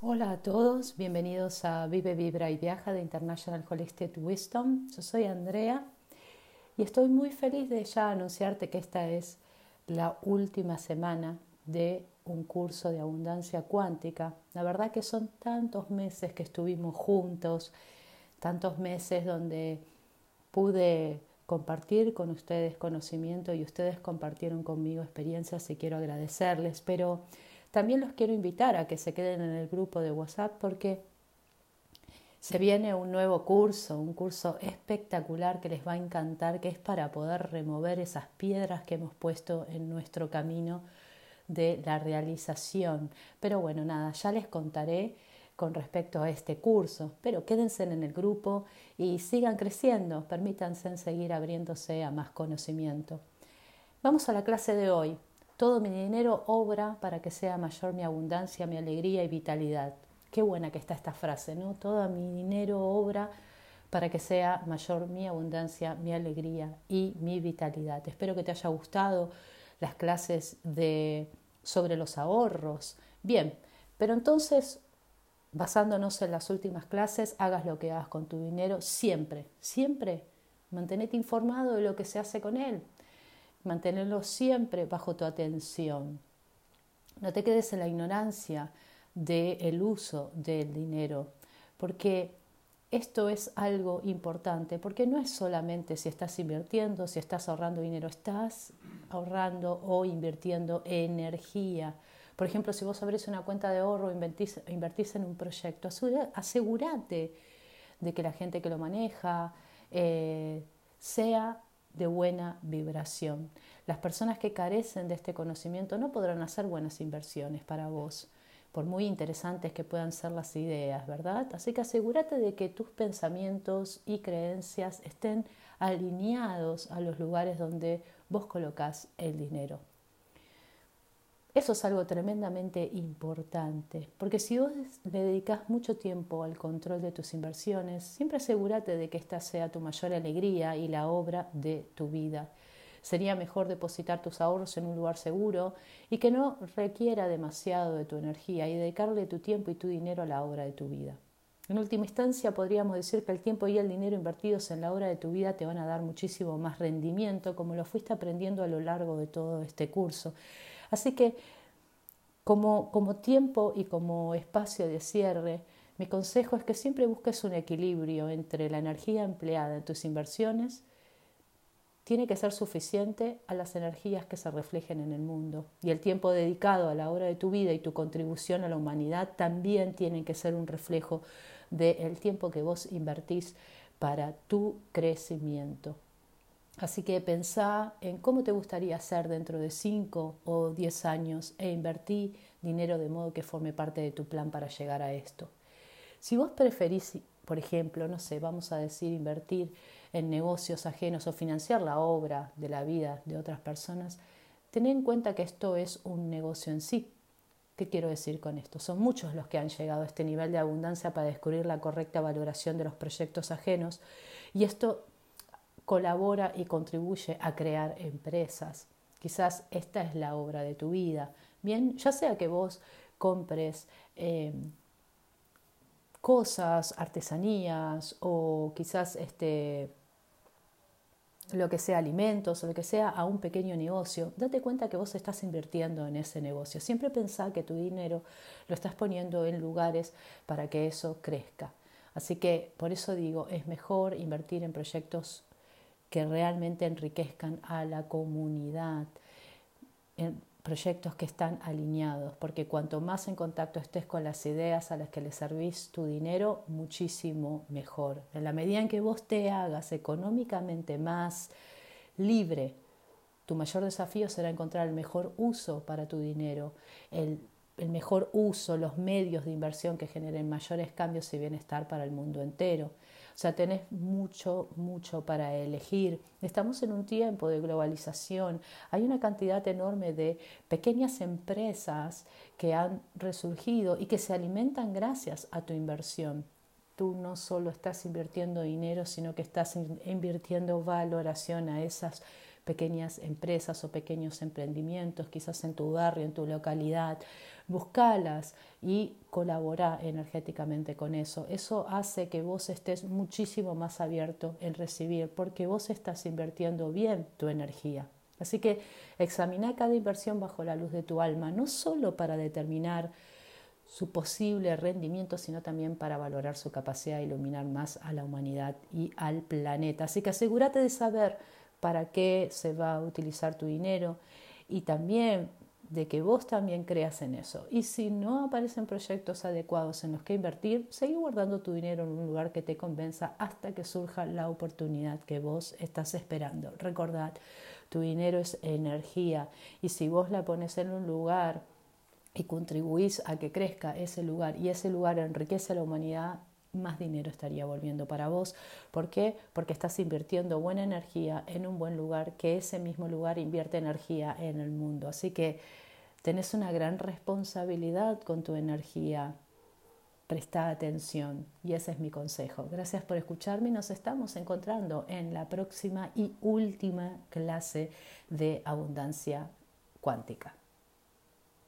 Hola a todos, bienvenidos a Vive, Vibra y Viaja de International Holistic Wisdom. Yo soy Andrea y estoy muy feliz de ya anunciarte que esta es la última semana de un curso de abundancia cuántica. La verdad que son tantos meses que estuvimos juntos, tantos meses donde pude compartir con ustedes conocimiento y ustedes compartieron conmigo experiencias y quiero agradecerles, pero también los quiero invitar a que se queden en el grupo de WhatsApp porque se viene un nuevo curso, un curso espectacular que les va a encantar, que es para poder remover esas piedras que hemos puesto en nuestro camino de la realización. Pero bueno, nada, ya les contaré con respecto a este curso, pero quédense en el grupo y sigan creciendo, permítanse seguir abriéndose a más conocimiento. Vamos a la clase de hoy. Todo mi dinero obra para que sea mayor mi abundancia, mi alegría y vitalidad. Qué buena que está esta frase, ¿no? Todo mi dinero obra para que sea mayor mi abundancia, mi alegría y mi vitalidad. Espero que te haya gustado las clases de sobre los ahorros. Bien, pero entonces, basándonos en las últimas clases, hagas lo que hagas con tu dinero siempre, siempre mantenete informado de lo que se hace con él mantenerlo siempre bajo tu atención. No te quedes en la ignorancia del uso del dinero, porque esto es algo importante, porque no es solamente si estás invirtiendo, si estás ahorrando dinero, estás ahorrando o invirtiendo energía. Por ejemplo, si vos abrís una cuenta de ahorro invertís, invertís, en un proyecto, asegúrate de que la gente que lo maneja eh, sea de buena vibración. Las personas que carecen de este conocimiento no podrán hacer buenas inversiones para vos, por muy interesantes que puedan ser las ideas, ¿verdad? Así que asegúrate de que tus pensamientos y creencias estén alineados a los lugares donde vos colocas el dinero. Eso es algo tremendamente importante, porque si vos le dedicas mucho tiempo al control de tus inversiones, siempre asegúrate de que esta sea tu mayor alegría y la obra de tu vida. Sería mejor depositar tus ahorros en un lugar seguro y que no requiera demasiado de tu energía y dedicarle tu tiempo y tu dinero a la obra de tu vida. En última instancia, podríamos decir que el tiempo y el dinero invertidos en la obra de tu vida te van a dar muchísimo más rendimiento, como lo fuiste aprendiendo a lo largo de todo este curso. Así que como, como tiempo y como espacio de cierre, mi consejo es que siempre busques un equilibrio entre la energía empleada en tus inversiones tiene que ser suficiente a las energías que se reflejen en el mundo. Y el tiempo dedicado a la hora de tu vida y tu contribución a la humanidad también tienen que ser un reflejo del tiempo que vos invertís para tu crecimiento. Así que pensá en cómo te gustaría ser dentro de 5 o 10 años e invertí dinero de modo que forme parte de tu plan para llegar a esto. Si vos preferís, por ejemplo, no sé, vamos a decir invertir en negocios ajenos o financiar la obra de la vida de otras personas, ten en cuenta que esto es un negocio en sí. ¿Qué quiero decir con esto? Son muchos los que han llegado a este nivel de abundancia para descubrir la correcta valoración de los proyectos ajenos y esto colabora y contribuye a crear empresas. Quizás esta es la obra de tu vida. Bien, ya sea que vos compres eh, cosas, artesanías o quizás este, lo que sea alimentos o lo que sea a un pequeño negocio, date cuenta que vos estás invirtiendo en ese negocio. Siempre pensá que tu dinero lo estás poniendo en lugares para que eso crezca. Así que por eso digo, es mejor invertir en proyectos que realmente enriquezcan a la comunidad, en proyectos que están alineados, porque cuanto más en contacto estés con las ideas a las que le servís tu dinero, muchísimo mejor. En la medida en que vos te hagas económicamente más libre, tu mayor desafío será encontrar el mejor uso para tu dinero, el, el mejor uso, los medios de inversión que generen mayores cambios y bienestar para el mundo entero. Sea, tenés mucho, mucho para elegir. Estamos en un tiempo de globalización. Hay una cantidad enorme de pequeñas empresas que han resurgido y que se alimentan gracias a tu inversión. Tú no solo estás invirtiendo dinero, sino que estás invirtiendo valoración a esas pequeñas empresas o pequeños emprendimientos, quizás en tu barrio, en tu localidad. buscalas y colabora energéticamente con eso. Eso hace que vos estés muchísimo más abierto en recibir porque vos estás invirtiendo bien tu energía. Así que examina cada inversión bajo la luz de tu alma, no solo para determinar su posible rendimiento, sino también para valorar su capacidad de iluminar más a la humanidad y al planeta. Así que asegúrate de saber para qué se va a utilizar tu dinero y también de que vos también creas en eso. Y si no aparecen proyectos adecuados en los que invertir, seguí guardando tu dinero en un lugar que te convenza hasta que surja la oportunidad que vos estás esperando. Recordad, tu dinero es energía y si vos la pones en un lugar y contribuís a que crezca ese lugar y ese lugar enriquece a la humanidad, más dinero estaría volviendo para vos. ¿Por qué? Porque estás invirtiendo buena energía en un buen lugar, que ese mismo lugar invierte energía en el mundo. Así que tenés una gran responsabilidad con tu energía. Presta atención y ese es mi consejo. Gracias por escucharme y nos estamos encontrando en la próxima y última clase de abundancia cuántica.